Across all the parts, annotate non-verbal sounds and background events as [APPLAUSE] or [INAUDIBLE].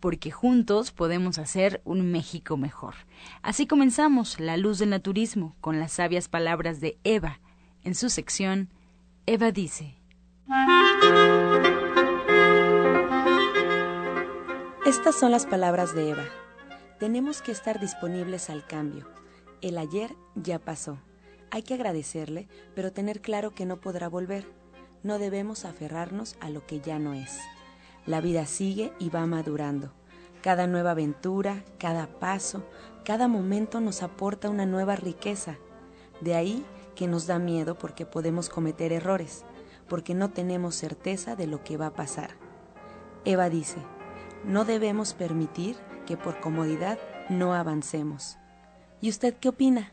porque juntos podemos hacer un México mejor. Así comenzamos La Luz del Naturismo con las sabias palabras de Eva. En su sección, Eva dice. Estas son las palabras de Eva. Tenemos que estar disponibles al cambio. El ayer ya pasó. Hay que agradecerle, pero tener claro que no podrá volver. No debemos aferrarnos a lo que ya no es. La vida sigue y va madurando. Cada nueva aventura, cada paso, cada momento nos aporta una nueva riqueza. De ahí que nos da miedo porque podemos cometer errores, porque no tenemos certeza de lo que va a pasar. Eva dice, no debemos permitir que por comodidad no avancemos. ¿Y usted qué opina?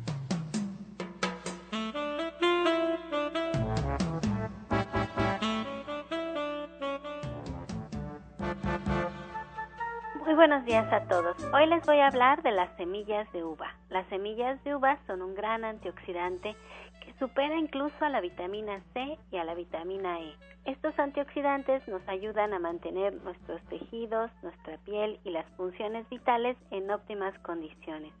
Buenos días a todos. Hoy les voy a hablar de las semillas de uva. Las semillas de uva son un gran antioxidante que supera incluso a la vitamina C y a la vitamina E. Estos antioxidantes nos ayudan a mantener nuestros tejidos, nuestra piel y las funciones vitales en óptimas condiciones.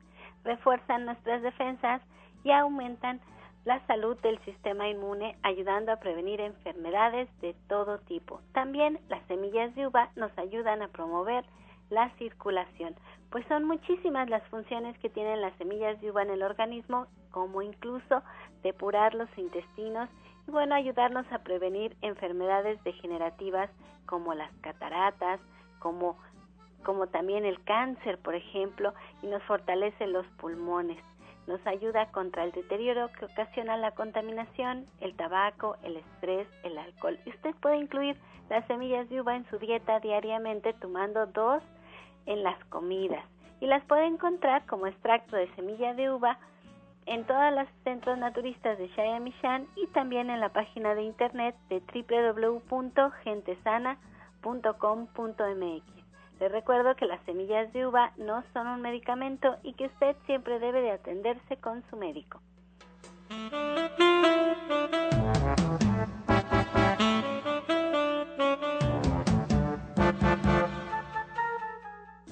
Refuerzan nuestras defensas y aumentan la salud del sistema inmune, ayudando a prevenir enfermedades de todo tipo. También las semillas de uva nos ayudan a promover la circulación, pues son muchísimas las funciones que tienen las semillas de uva en el organismo, como incluso depurar los intestinos y bueno, ayudarnos a prevenir enfermedades degenerativas como las cataratas, como como también el cáncer, por ejemplo, y nos fortalece los pulmones. Nos ayuda contra el deterioro que ocasiona la contaminación, el tabaco, el estrés, el alcohol. Y usted puede incluir las semillas de uva en su dieta diariamente tomando dos en las comidas y las puede encontrar como extracto de semilla de uva en todos los centros naturistas de Shayamishan y también en la página de internet de www.gentesana.com.mx. Le recuerdo que las semillas de uva no son un medicamento y que usted siempre debe de atenderse con su médico.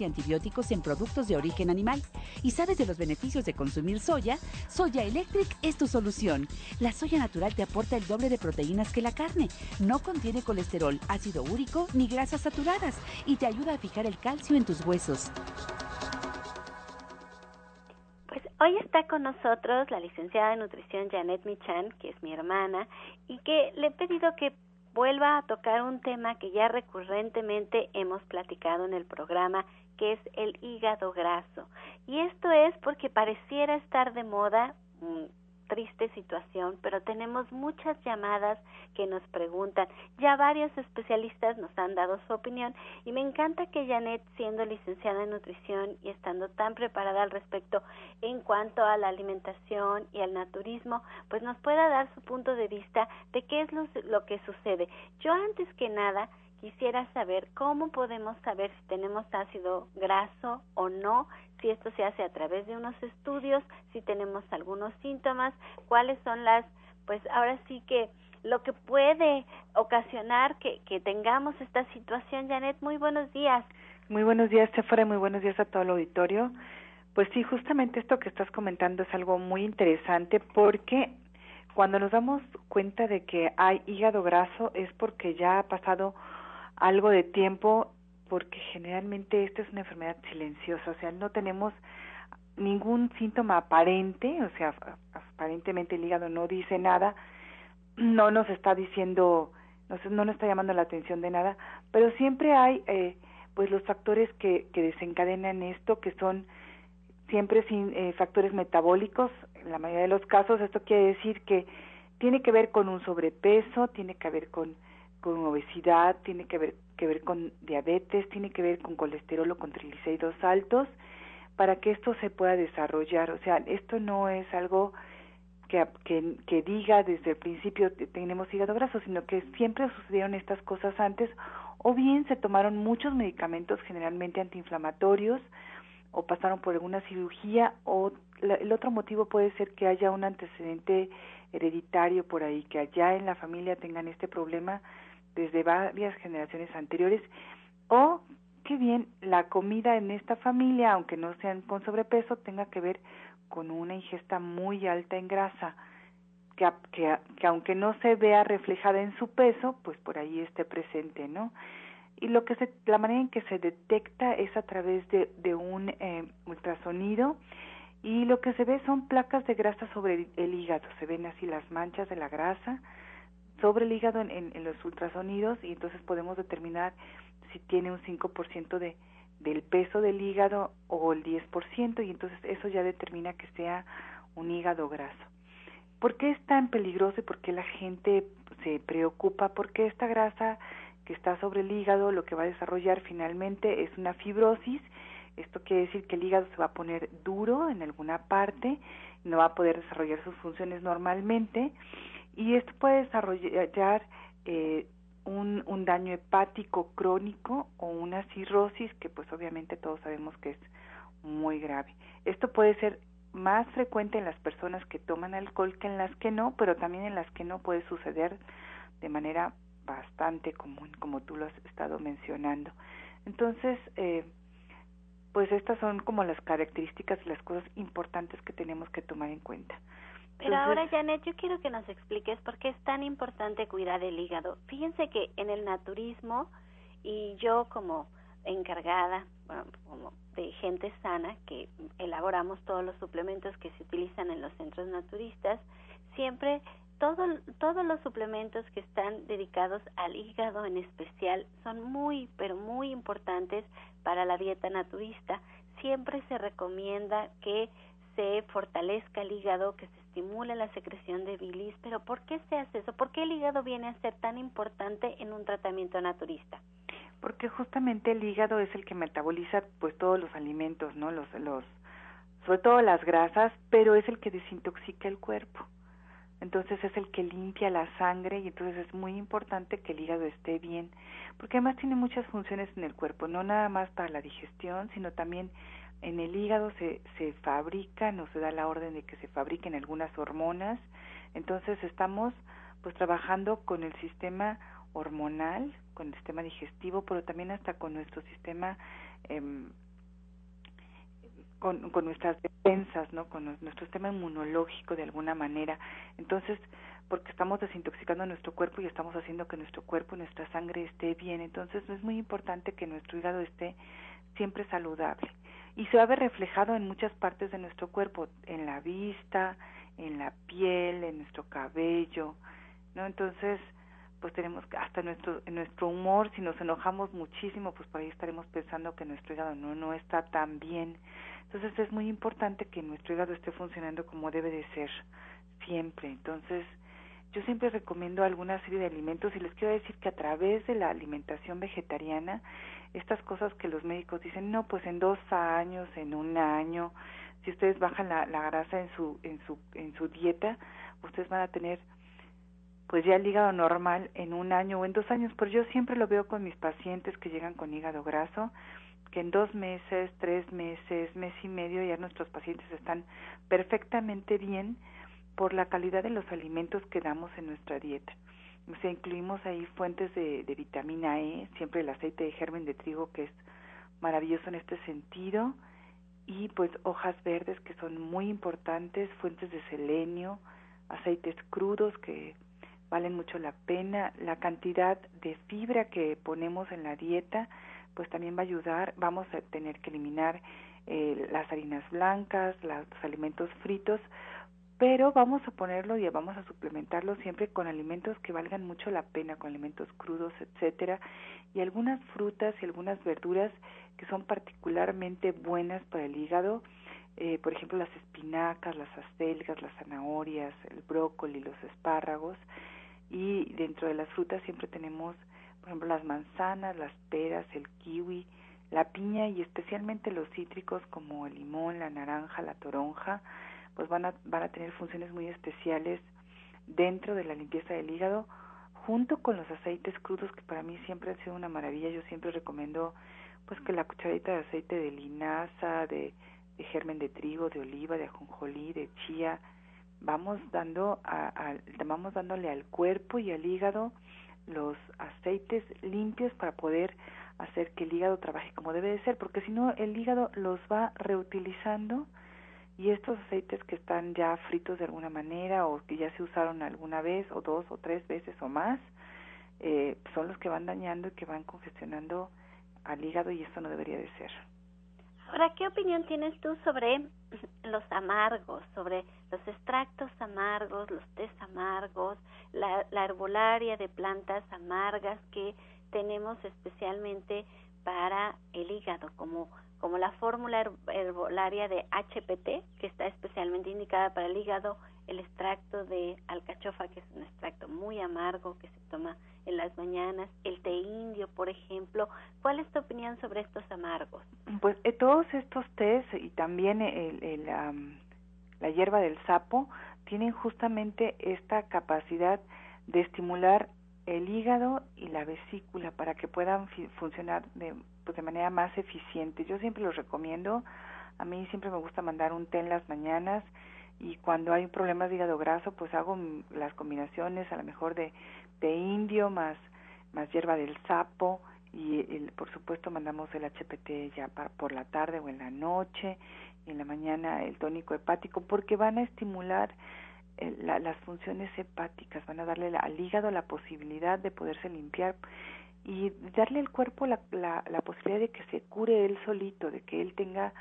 y antibióticos en productos de origen animal. ¿Y sabes de los beneficios de consumir soya? Soya Electric es tu solución. La soya natural te aporta el doble de proteínas que la carne. No contiene colesterol, ácido úrico ni grasas saturadas y te ayuda a fijar el calcio en tus huesos. Pues hoy está con nosotros la licenciada de nutrición Janet Michan, que es mi hermana, y que le he pedido que vuelva a tocar un tema que ya recurrentemente hemos platicado en el programa que es el hígado graso. Y esto es porque pareciera estar de moda, mm, triste situación, pero tenemos muchas llamadas que nos preguntan. Ya varios especialistas nos han dado su opinión y me encanta que Janet, siendo licenciada en nutrición y estando tan preparada al respecto en cuanto a la alimentación y al naturismo, pues nos pueda dar su punto de vista de qué es lo, lo que sucede. Yo antes que nada quisiera saber cómo podemos saber si tenemos ácido graso o no, si esto se hace a través de unos estudios, si tenemos algunos síntomas, cuáles son las, pues ahora sí que lo que puede ocasionar que, que tengamos esta situación. Janet, muy buenos días. Muy buenos días, Sephora, muy buenos días a todo el auditorio. Pues sí, justamente esto que estás comentando es algo muy interesante porque cuando nos damos cuenta de que hay hígado graso es porque ya ha pasado algo de tiempo porque generalmente esta es una enfermedad silenciosa, o sea, no tenemos ningún síntoma aparente, o sea, aparentemente el hígado no dice nada, no nos está diciendo, no, no nos está llamando la atención de nada, pero siempre hay eh, pues los factores que, que desencadenan esto, que son siempre sin eh, factores metabólicos, en la mayoría de los casos. Esto quiere decir que tiene que ver con un sobrepeso, tiene que ver con con obesidad, tiene que ver, que ver con diabetes, tiene que ver con colesterol o con triglicéridos altos, para que esto se pueda desarrollar. O sea, esto no es algo que, que, que diga desde el principio tenemos hígado graso, sino que siempre sucedieron estas cosas antes, o bien se tomaron muchos medicamentos, generalmente antiinflamatorios, o pasaron por alguna cirugía, o el otro motivo puede ser que haya un antecedente hereditario por ahí, que allá en la familia tengan este problema desde varias generaciones anteriores o que bien la comida en esta familia, aunque no sean con sobrepeso, tenga que ver con una ingesta muy alta en grasa, que, que, que aunque no se vea reflejada en su peso, pues por ahí esté presente, ¿no? Y lo que se, la manera en que se detecta es a través de, de un eh, ultrasonido y lo que se ve son placas de grasa sobre el hígado, se ven así las manchas de la grasa, sobre el hígado en, los ultrasonidos y entonces podemos determinar si tiene un 5% de, del peso del hígado o el 10% y entonces eso ya determina que sea un hígado graso. ¿Por qué es tan peligroso y por qué la gente se preocupa? Porque esta grasa que está sobre el hígado lo que va a desarrollar finalmente es una fibrosis. Esto quiere decir que el hígado se va a poner duro en alguna parte, no va a poder desarrollar sus funciones normalmente y esto puede desarrollar eh, un, un daño hepático crónico o una cirrosis que pues obviamente todos sabemos que es muy grave. Esto puede ser más frecuente en las personas que toman alcohol que en las que no, pero también en las que no puede suceder de manera bastante común, como tú lo has estado mencionando. Entonces, eh, pues estas son como las características las cosas importantes que tenemos que tomar en cuenta. Pero ahora, Janet, yo quiero que nos expliques por qué es tan importante cuidar el hígado. Fíjense que en el naturismo, y yo como encargada como de gente sana, que elaboramos todos los suplementos que se utilizan en los centros naturistas, siempre todo, todos los suplementos que están dedicados al hígado en especial son muy, pero muy importantes para la dieta naturista. Siempre se recomienda que se fortalezca el hígado, que se estimule la secreción de bilis, pero ¿por qué se hace eso? ¿Por qué el hígado viene a ser tan importante en un tratamiento naturista? Porque justamente el hígado es el que metaboliza pues todos los alimentos, ¿no? Los los sobre todo las grasas, pero es el que desintoxica el cuerpo. Entonces es el que limpia la sangre y entonces es muy importante que el hígado esté bien, porque además tiene muchas funciones en el cuerpo, no nada más para la digestión, sino también en el hígado se, se fabrican o se da la orden de que se fabriquen algunas hormonas. Entonces estamos pues trabajando con el sistema hormonal, con el sistema digestivo, pero también hasta con nuestro sistema, eh, con, con nuestras defensas, ¿no? Con nuestro sistema inmunológico de alguna manera. Entonces, porque estamos desintoxicando nuestro cuerpo y estamos haciendo que nuestro cuerpo, nuestra sangre esté bien. Entonces, es muy importante que nuestro hígado esté siempre saludable y se va a ver reflejado en muchas partes de nuestro cuerpo, en la vista, en la piel, en nuestro cabello, ¿no? Entonces, pues tenemos hasta nuestro nuestro humor si nos enojamos muchísimo pues por ahí estaremos pensando que nuestro hígado no no está tan bien entonces es muy importante que nuestro hígado esté funcionando como debe de ser siempre entonces yo siempre recomiendo alguna serie de alimentos y les quiero decir que a través de la alimentación vegetariana estas cosas que los médicos dicen no pues en dos años en un año si ustedes bajan la, la grasa en su en su en su dieta ustedes van a tener pues ya el hígado normal en un año o en dos años, pero yo siempre lo veo con mis pacientes que llegan con hígado graso, que en dos meses, tres meses, mes y medio ya nuestros pacientes están perfectamente bien por la calidad de los alimentos que damos en nuestra dieta. O sea, incluimos ahí fuentes de, de vitamina E, siempre el aceite de germen de trigo que es maravilloso en este sentido, y pues hojas verdes que son muy importantes, fuentes de selenio, aceites crudos que valen mucho la pena. La cantidad de fibra que ponemos en la dieta, pues también va a ayudar. Vamos a tener que eliminar eh, las harinas blancas, los alimentos fritos, pero vamos a ponerlo y vamos a suplementarlo siempre con alimentos que valgan mucho la pena, con alimentos crudos, etcétera, y algunas frutas y algunas verduras que son particularmente buenas para el hígado, eh, por ejemplo las espinacas, las acelgas, las zanahorias, el brócoli, los espárragos, y dentro de las frutas siempre tenemos, por ejemplo, las manzanas, las peras, el kiwi, la piña y especialmente los cítricos como el limón, la naranja, la toronja, pues van a, van a tener funciones muy especiales dentro de la limpieza del hígado, junto con los aceites crudos que para mí siempre han sido una maravilla. Yo siempre recomiendo pues que la cucharadita de aceite de linaza, de, de germen de trigo, de oliva, de ajonjolí, de chía, vamos dando a, vamos dándole al cuerpo y al hígado los aceites limpios para poder hacer que el hígado trabaje como debe de ser, porque si no el hígado los va reutilizando y estos aceites que están ya fritos de alguna manera o que ya se usaron alguna vez o dos o tres veces o más, eh, son los que van dañando y que van congestionando al hígado y esto no debería de ser. Ahora, ¿qué opinión tienes tú sobre [CLEARS THROAT] los amargos, sobre los extractos amargos, los tés amargos, la, la herbolaria de plantas amargas que tenemos especialmente para el hígado, como, como la fórmula herbolaria de HPT, que está especialmente indicada para el hígado, el extracto de alcachofa, que es un extracto muy amargo que se toma en las mañanas, el té indio, por ejemplo. ¿Cuál es tu opinión sobre estos amargos? Pues eh, todos estos tés y también el, el la hierba del sapo tienen justamente esta capacidad de estimular el hígado y la vesícula para que puedan funcionar de, pues de manera más eficiente. Yo siempre los recomiendo. A mí siempre me gusta mandar un té en las mañanas y cuando hay problemas de hígado graso, pues hago las combinaciones a lo mejor de de indio más más hierba del sapo y el, por supuesto mandamos el HPT ya por la tarde o en la noche y en la mañana el tónico hepático porque van a estimular eh, las funciones hepáticas, van a darle al hígado la posibilidad de poderse limpiar y darle al cuerpo la, la, la posibilidad de que se cure él solito, de que él tenga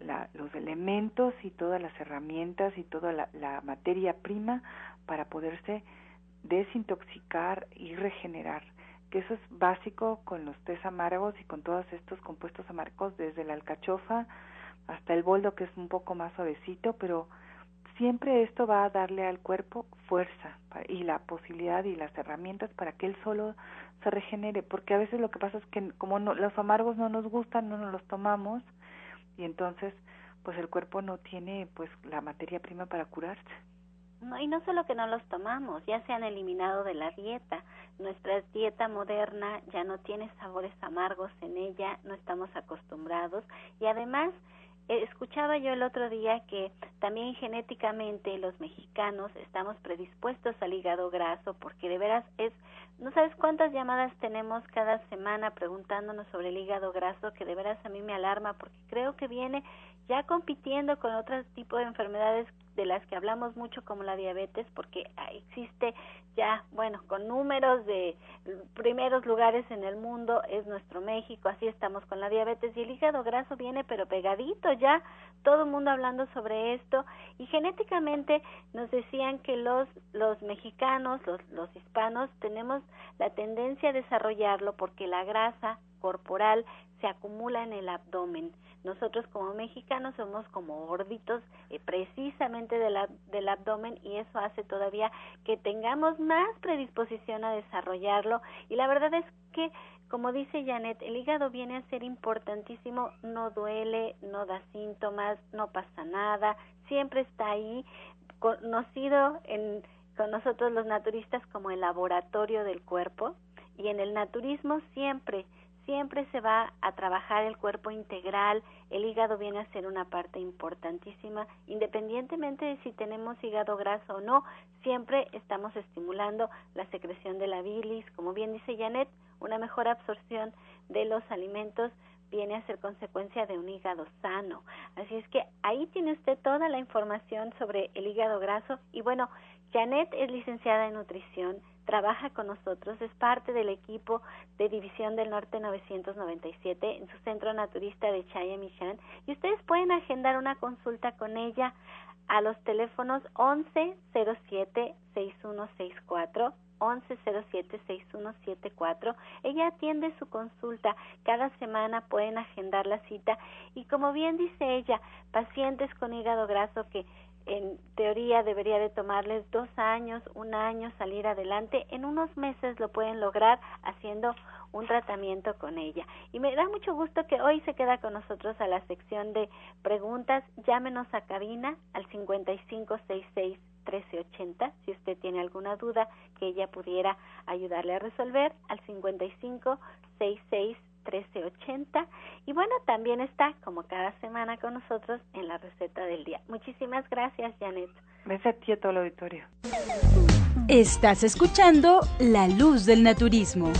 la, los elementos y todas las herramientas y toda la, materia prima para poderse desintoxicar y regenerar, que eso es básico con los tés amargos y con todos estos compuestos amargos, desde la alcachofa hasta el boldo, que es un poco más suavecito, pero siempre esto va a darle al cuerpo fuerza y la posibilidad y las herramientas para que él solo se regenere, porque a veces lo que pasa es que como no, los amargos no nos gustan, no nos los tomamos y entonces pues el cuerpo no tiene pues la materia prima para curarse. No, y no solo que no los tomamos, ya se han eliminado de la dieta. Nuestra dieta moderna ya no tiene sabores amargos en ella, no estamos acostumbrados y además escuchaba yo el otro día que también genéticamente los mexicanos estamos predispuestos al hígado graso porque de veras es no sabes cuántas llamadas tenemos cada semana preguntándonos sobre el hígado graso que de veras a mí me alarma porque creo que viene ya compitiendo con otros tipos de enfermedades de las que hablamos mucho como la diabetes, porque existe ya, bueno, con números de primeros lugares en el mundo es nuestro México, así estamos con la diabetes y el hígado graso viene pero pegadito ya, todo el mundo hablando sobre esto y genéticamente nos decían que los los mexicanos, los los hispanos tenemos la tendencia a desarrollarlo porque la grasa corporal se acumula en el abdomen. Nosotros como mexicanos somos como gorditos eh, precisamente del, abdomen y eso hace todavía que tengamos más predisposición a desarrollarlo y la verdad es que como dice Janet, el hígado viene a ser importantísimo, no duele, no da síntomas, no pasa nada, siempre está ahí, conocido en, con nosotros los naturistas como el laboratorio del cuerpo y en el naturismo siempre siempre se va a trabajar el cuerpo integral, el hígado viene a ser una parte importantísima, independientemente de si tenemos hígado graso o no, siempre estamos estimulando la secreción de la bilis, como bien dice Janet, una mejor absorción de los alimentos viene a ser consecuencia de un hígado sano. Así es que ahí tiene usted toda la información sobre el hígado graso y bueno, Janet es licenciada en nutrición, trabaja con nosotros, es parte del equipo de División del Norte 997 en su centro naturista de Chayamichán y ustedes pueden agendar una consulta con ella a los teléfonos 1107 6164 1107-6174. Ella atiende su consulta. Cada semana pueden agendar la cita. Y como bien dice ella, pacientes con hígado graso que en teoría debería de tomarles dos años, un año salir adelante. En unos meses lo pueden lograr haciendo un tratamiento con ella. Y me da mucho gusto que hoy se queda con nosotros a la sección de preguntas. Llámenos a cabina al 5566 1380 si usted tiene alguna duda que ella pudiera ayudarle a resolver al 5566 1380 y bueno, también está como cada semana con nosotros en la receta del día. Muchísimas gracias, Janet. Gracias a ti todo el auditorio. Estás escuchando La Luz del Naturismo.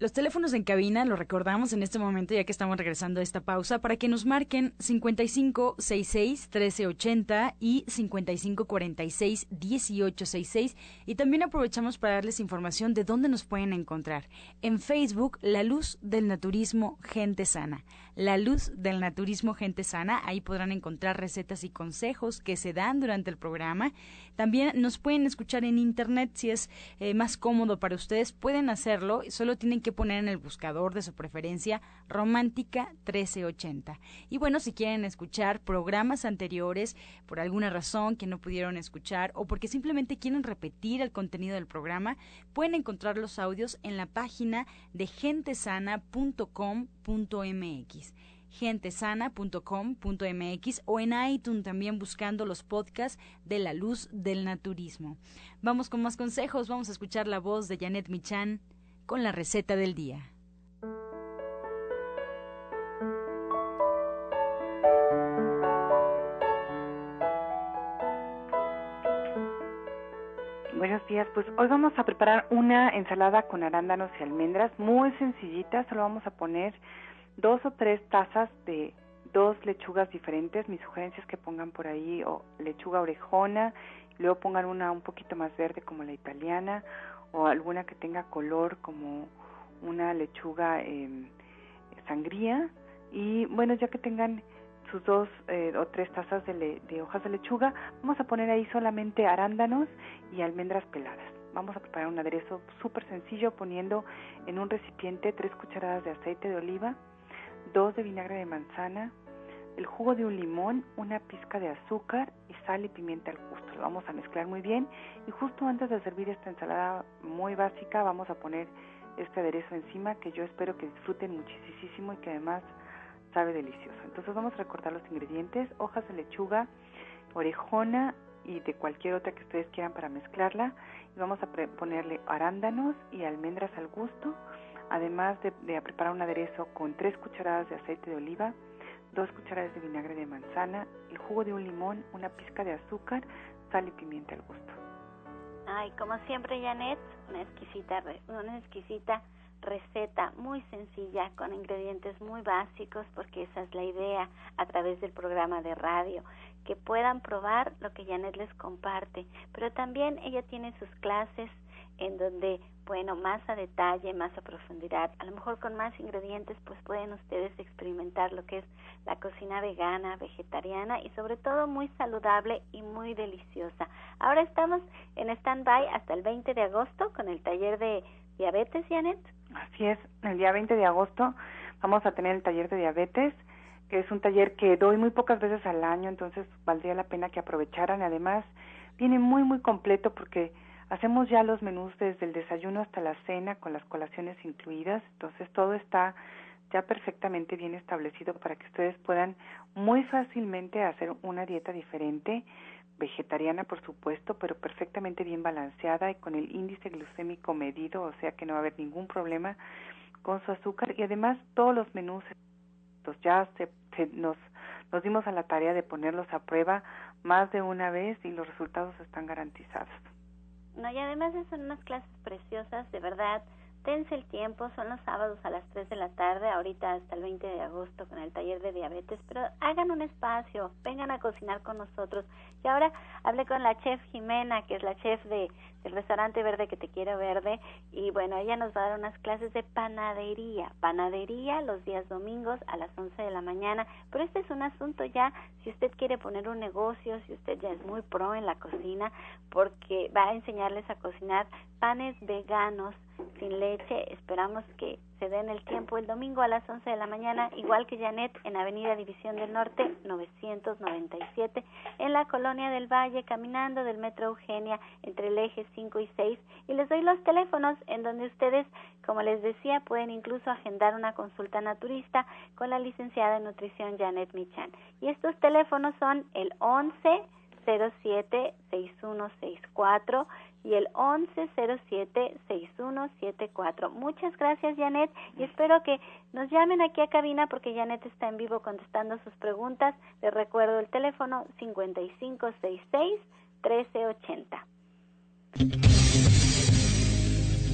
Los teléfonos en cabina los recordamos en este momento ya que estamos regresando a esta pausa para que nos marquen 5566 1380 y 5546 1866 y también aprovechamos para darles información de dónde nos pueden encontrar. En Facebook, La Luz del Naturismo Gente Sana. La Luz del Naturismo Gente Sana, ahí podrán encontrar recetas y consejos que se dan durante el programa. También nos pueden escuchar en internet si es eh, más cómodo para ustedes, pueden hacerlo, solo tienen que poner en el buscador de su preferencia Romántica 1380. Y bueno, si quieren escuchar programas anteriores por alguna razón que no pudieron escuchar o porque simplemente quieren repetir el contenido del programa, pueden encontrar los audios en la página de gentesana.com.mx gentesana.com.mx o en iTunes también buscando los podcasts de la luz del naturismo. Vamos con más consejos, vamos a escuchar la voz de Janet Michan con la receta del día. Buenos días, pues hoy vamos a preparar una ensalada con arándanos y almendras, muy sencillita, solo vamos a poner dos o tres tazas de dos lechugas diferentes, mi sugerencia es que pongan por ahí o lechuga orejona, luego pongan una un poquito más verde como la italiana, o alguna que tenga color como una lechuga eh, sangría y bueno ya que tengan sus dos eh, o tres tazas de, de hojas de lechuga vamos a poner ahí solamente arándanos y almendras peladas vamos a preparar un aderezo súper sencillo poniendo en un recipiente tres cucharadas de aceite de oliva dos de vinagre de manzana el jugo de un limón, una pizca de azúcar y sal y pimienta al gusto. Lo vamos a mezclar muy bien y justo antes de servir esta ensalada muy básica vamos a poner este aderezo encima que yo espero que disfruten muchísimo y que además sabe delicioso. Entonces vamos a recortar los ingredientes, hojas de lechuga, orejona y de cualquier otra que ustedes quieran para mezclarla y vamos a ponerle arándanos y almendras al gusto, además de, preparar un aderezo con tres cucharadas de aceite de oliva, dos cucharadas de vinagre de manzana, el jugo de un limón, una pizca de azúcar, sal y pimienta al gusto. Ay, como siempre, Janet, una exquisita, una exquisita receta muy sencilla con ingredientes muy básicos porque esa es la idea a través del programa de radio que puedan probar lo que Janet les comparte pero también ella tiene sus clases en donde bueno, más a detalle, más a profundidad, a lo mejor con más ingredientes, pues pueden ustedes experimentar lo que es la cocina vegana, vegetariana y sobre todo muy saludable y muy deliciosa. Ahora estamos en stand-by hasta el 20 de agosto con el taller de diabetes, Janet. Así es, el día 20 de agosto vamos a tener el taller de diabetes, que es un taller que doy muy pocas veces al año, entonces valdría la pena que aprovecharan. Además, viene muy, muy completo porque Hacemos ya los menús desde el desayuno hasta la cena con las colaciones incluidas, entonces todo está ya perfectamente bien establecido para que ustedes puedan muy fácilmente hacer una dieta diferente, vegetariana por supuesto, pero perfectamente bien balanceada y con el índice glucémico medido, o sea que no va a haber ningún problema con su azúcar y además todos los menús ya se, nos nos dimos a la tarea de ponerlos a prueba más de una vez y los resultados están garantizados. No, y además son unas clases preciosas, de verdad. Dense el tiempo, son los sábados a las 3 de la tarde, ahorita hasta el 20 de agosto con el taller de diabetes, pero hagan un espacio, vengan a cocinar con nosotros. Y ahora hablé con la chef Jimena, que es la chef de, del restaurante verde que te quiero verde, y bueno, ella nos va a dar unas clases de panadería, panadería los días domingos a las 11 de la mañana, pero este es un asunto ya, si usted quiere poner un negocio, si usted ya es muy pro en la cocina, porque va a enseñarles a cocinar panes veganos sin leche. Esperamos que se den el tiempo el domingo a las 11 de la mañana, igual que Janet, en Avenida División del Norte 997, en la Colonia del Valle, caminando del Metro Eugenia entre el eje 5 y 6. Y les doy los teléfonos en donde ustedes, como les decía, pueden incluso agendar una consulta naturista con la licenciada en nutrición Janet Michan. Y estos teléfonos son el 11 07 6164 y el 1107-6174. Muchas gracias, Janet, y espero que nos llamen aquí a cabina porque Janet está en vivo contestando sus preguntas. Les recuerdo el teléfono 5566-1380.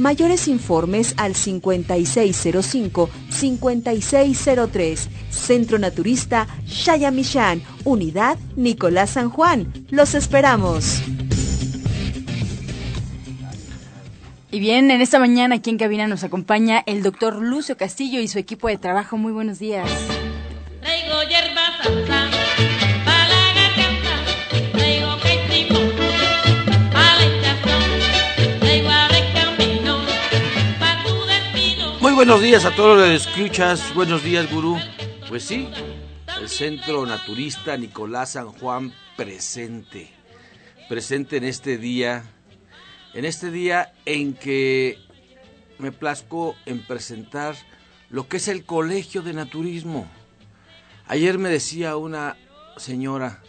Mayores informes al 5605-5603. Centro Naturista Shayamishan, Unidad Nicolás San Juan. Los esperamos. Y bien, en esta mañana aquí en cabina nos acompaña el doctor Lucio Castillo y su equipo de trabajo. Muy buenos días. Buenos días a todos los que escuchas. Buenos días, gurú. Pues sí, el Centro Naturista Nicolás San Juan presente. Presente en este día. En este día en que me plazco en presentar lo que es el Colegio de Naturismo. Ayer me decía una señora,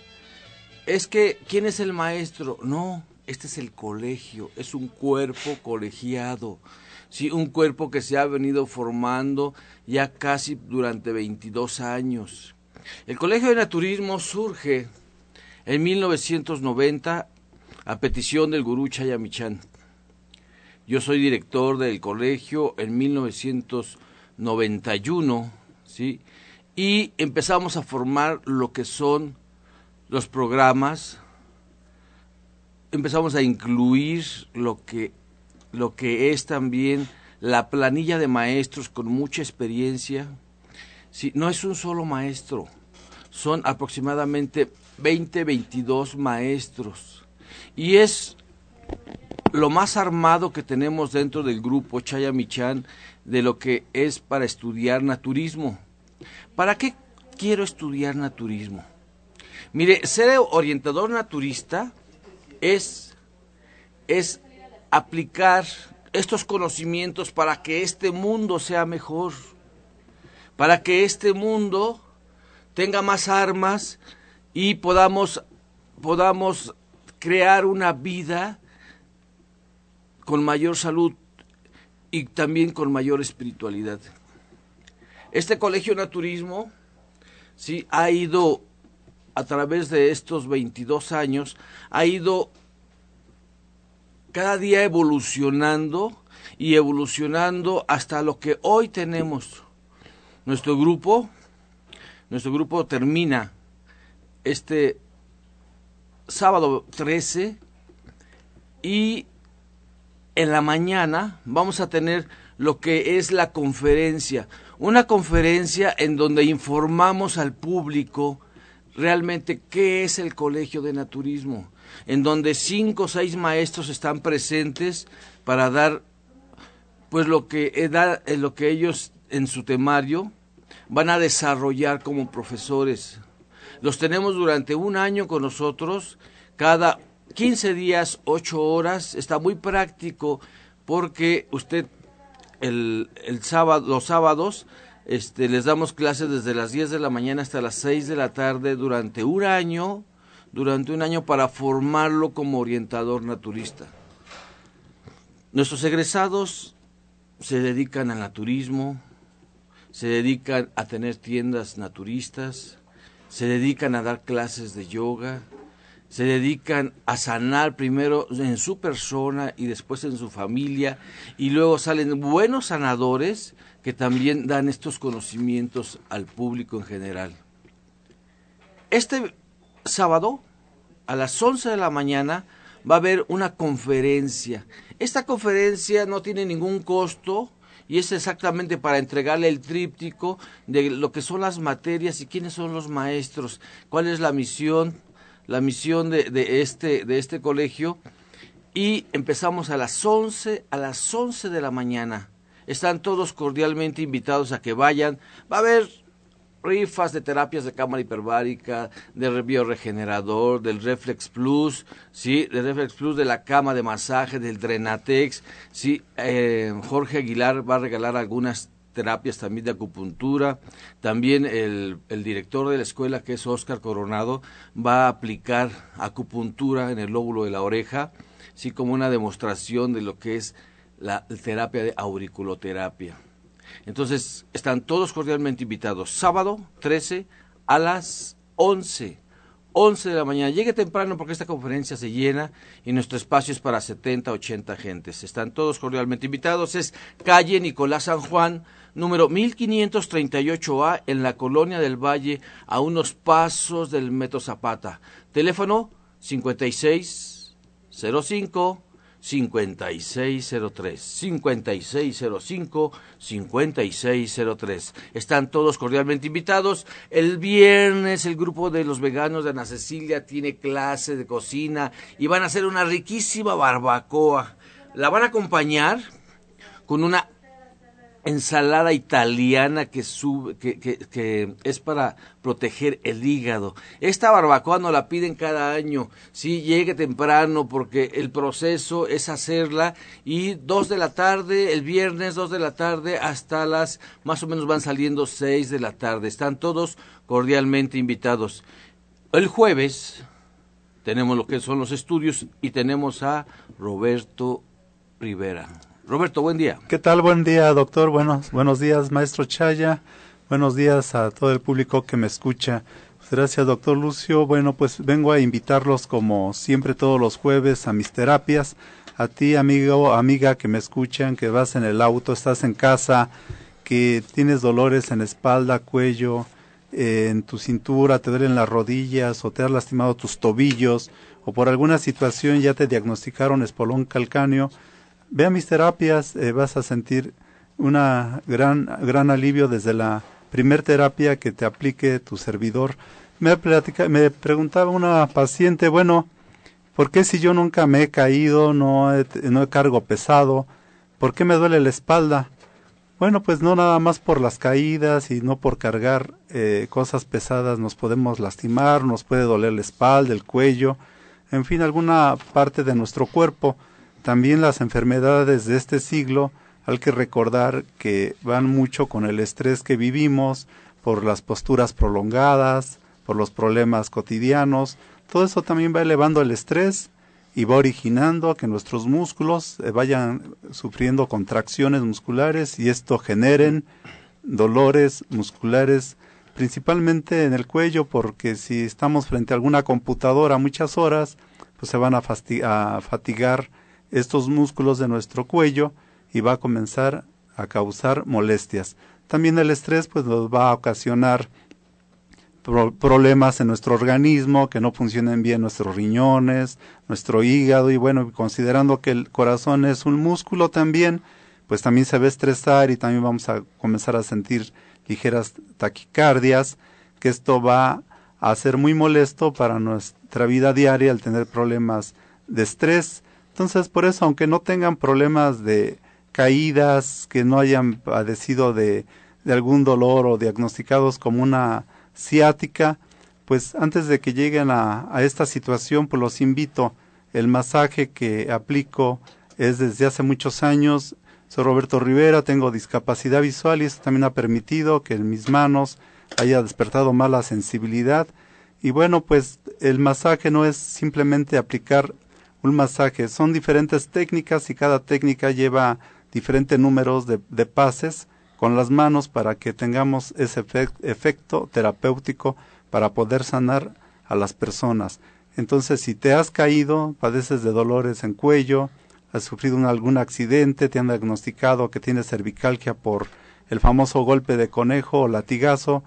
es que, ¿quién es el maestro? No, este es el colegio, es un cuerpo colegiado ¿sí? un cuerpo que se ha venido formando ya casi durante 22 años. El Colegio de Naturismo surge en 1990 a petición del gurú Chayamichan. Yo soy director del colegio en 1991, ¿sí? Y empezamos a formar lo que son los programas, empezamos a incluir lo que, lo que es también la planilla de maestros con mucha experiencia. Sí, no es un solo maestro, son aproximadamente 20, 22 maestros. Y es lo más armado que tenemos dentro del grupo Chayamichan de lo que es para estudiar naturismo. ¿Para qué quiero estudiar naturismo? Mire, ser orientador naturista es, es aplicar estos conocimientos para que este mundo sea mejor, para que este mundo tenga más armas y podamos, podamos crear una vida con mayor salud y también con mayor espiritualidad. Este colegio naturismo sí ha ido a través de estos 22 años ha ido cada día evolucionando y evolucionando hasta lo que hoy tenemos. Nuestro grupo, nuestro grupo termina este sábado 13 y en la mañana vamos a tener lo que es la conferencia, una conferencia en donde informamos al público realmente qué es el colegio de naturismo, en donde cinco o seis maestros están presentes para dar pues lo que, eh, lo que ellos en su temario van a desarrollar como profesores. Los tenemos durante un año con nosotros, cada 15 días, 8 horas, está muy práctico porque usted el, el sábado, los sábados este, les damos clases desde las 10 de la mañana hasta las 6 de la tarde durante un año, durante un año para formarlo como orientador naturista. Nuestros egresados se dedican al naturismo, se dedican a tener tiendas naturistas, se dedican a dar clases de yoga, se dedican a sanar primero en su persona y después en su familia y luego salen buenos sanadores que también dan estos conocimientos al público en general. Este sábado, a las 11 de la mañana, va a haber una conferencia. Esta conferencia no tiene ningún costo y es exactamente para entregarle el tríptico de lo que son las materias y quiénes son los maestros, cuál es la misión, la misión de, de este, de este colegio. Y empezamos a las 11, a las 11 de la mañana están todos cordialmente invitados a que vayan. Va a haber rifas de terapias de cámara hiperbárica, del bioregenerador, del Reflex Plus, sí, del Reflex Plus, de la cama de masaje, del Drenatex, sí, eh, Jorge Aguilar va a regalar algunas terapias también de acupuntura, también el, el director de la escuela, que es Oscar Coronado, va a aplicar acupuntura en el lóbulo de la oreja, sí, como una demostración de lo que es la terapia de auriculoterapia. Entonces, están todos cordialmente invitados. Sábado 13 a las 11. 11 de la mañana. Llegue temprano porque esta conferencia se llena y nuestro espacio es para 70, 80 gentes. Están todos cordialmente invitados. Es calle Nicolás San Juan, número 1538A, en la colonia del Valle, a unos pasos del Metro Zapata. Teléfono 5605 5603, 5605, 5603. Están todos cordialmente invitados. El viernes el grupo de los veganos de Ana Cecilia tiene clase de cocina y van a hacer una riquísima barbacoa. La van a acompañar con una ensalada italiana que, sube, que, que, es para proteger el hígado. Esta barbacoa no la piden cada año, sí, llegue temprano porque el proceso es hacerla y dos de la tarde, el viernes dos de la tarde hasta las más o menos van saliendo seis de la tarde. Están todos cordialmente invitados. El jueves tenemos lo que son los estudios y tenemos a Roberto Rivera. Roberto, buen día. ¿Qué tal? Buen día, doctor. Buenos, buenos días, maestro Chaya. Buenos días a todo el público que me escucha. Gracias, doctor Lucio. Bueno, pues vengo a invitarlos como siempre todos los jueves a mis terapias. A ti, amigo, amiga que me escuchan, que vas en el auto, estás en casa, que tienes dolores en espalda, cuello, eh, en tu cintura, te duelen las rodillas o te has lastimado tus tobillos o por alguna situación ya te diagnosticaron espolón calcáneo, ve a mis terapias, eh, vas a sentir una gran, gran alivio desde la primer terapia que te aplique tu servidor me, me preguntaba una paciente, bueno, ¿por qué si yo nunca me he caído, no he, no he cargo pesado, ¿por qué me duele la espalda? Bueno, pues no nada más por las caídas y no por cargar eh, cosas pesadas nos podemos lastimar, nos puede doler la espalda, el cuello, en fin, alguna parte de nuestro cuerpo. También las enfermedades de este siglo hay que recordar que van mucho con el estrés que vivimos, por las posturas prolongadas, por los problemas cotidianos. Todo eso también va elevando el estrés y va originando que nuestros músculos eh, vayan sufriendo contracciones musculares y esto generen dolores musculares principalmente en el cuello porque si estamos frente a alguna computadora muchas horas pues se van a, a fatigar estos músculos de nuestro cuello y va a comenzar a causar molestias. También el estrés pues nos va a ocasionar problemas en nuestro organismo, que no funcionen bien nuestros riñones, nuestro hígado y bueno, considerando que el corazón es un músculo también, pues también se va a estresar y también vamos a comenzar a sentir ligeras taquicardias, que esto va a ser muy molesto para nuestra vida diaria al tener problemas de estrés. Entonces, por eso, aunque no tengan problemas de caídas, que no hayan padecido de, algún dolor o diagnosticados como una ciática, pues antes de que lleguen a, esta situación, pues los invito. El masaje que aplico es desde hace muchos años. Soy Roberto Rivera, tengo discapacidad visual y esto también ha permitido que en mis manos haya despertado más la sensibilidad. Y bueno, pues el masaje no es simplemente aplicar un masaje, son diferentes técnicas y cada técnica lleva diferentes números de, pases con las manos para que tengamos ese efecto terapéutico para poder sanar a las personas. Entonces, si te has caído, padeces de dolores en cuello, has sufrido algún accidente, te han diagnosticado que tienes cervicalgia por el famoso golpe de conejo o latigazo,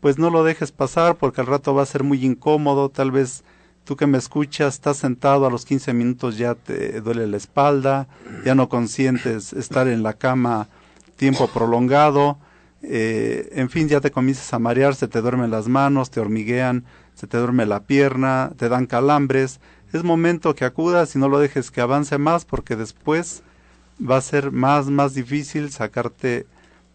pues no lo dejes pasar porque al rato va a ser muy incómodo, tal vez tú que me escuchas, estás sentado a los 15 minutos ya te duele la espalda, ya no consientes estar en la cama tiempo prolongado, eh, en fin, ya te comienzas a marear, se te duermen las manos, te hormiguean, se te duerme la pierna, te dan calambres. Es momento que acudas y no lo dejes que avance más porque después va a ser más, más difícil sacarte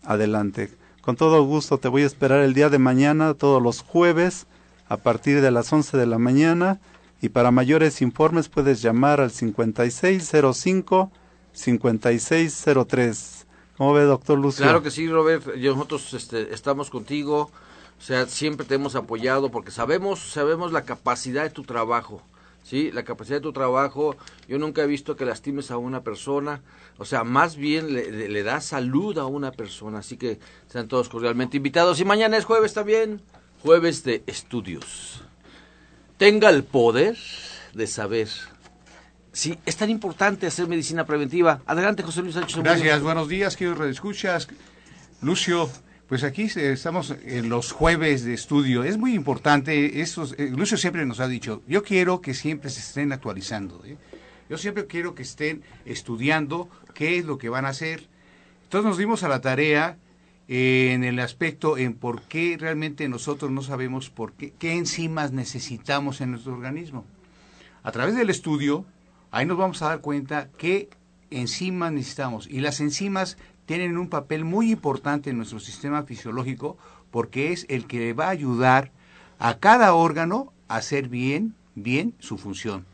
adelante. Con todo gusto te voy a esperar el día de mañana, todos los jueves, a partir de las 11 de la mañana. Y para mayores informes puedes llamar al 5605-5603. ¿Cómo ve, doctor Lucio? Claro que sí, Robert. Nosotros este, estamos contigo. O sea, siempre te hemos apoyado porque sabemos, sabemos la capacidad de tu trabajo. ¿sí? La capacidad de tu trabajo, yo nunca he visto que lastimes a una persona, o sea, más bien le, le, da salud a una persona, así que sean todos cordialmente invitados. Y mañana es jueves también, jueves de estudios. Tenga el poder de saber Sí, es tan importante hacer medicina preventiva. Adelante, José Luis Sánchez. Gracias, buenos días, queridos escuchas. Lucio, pues aquí estamos en los jueves de estudio. Es muy importante, estos, eh, Lucio siempre nos ha dicho, yo quiero que siempre se estén actualizando. ¿eh? Yo siempre quiero que estén estudiando qué es lo que van a hacer. Entonces nos dimos a la tarea eh, en el aspecto en por qué realmente nosotros no sabemos por qué, qué enzimas necesitamos en nuestro organismo. A través del estudio ahí nos vamos a dar cuenta qué enzimas necesitamos. Y las enzimas tienen un papel muy importante en nuestro sistema fisiológico porque es el que va a ayudar a cada órgano a hacer bien, bien su función.